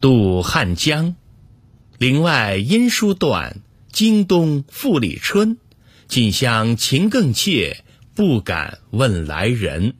渡汉江。林外音书断经冬复历春近乡情更怯不敢问来人。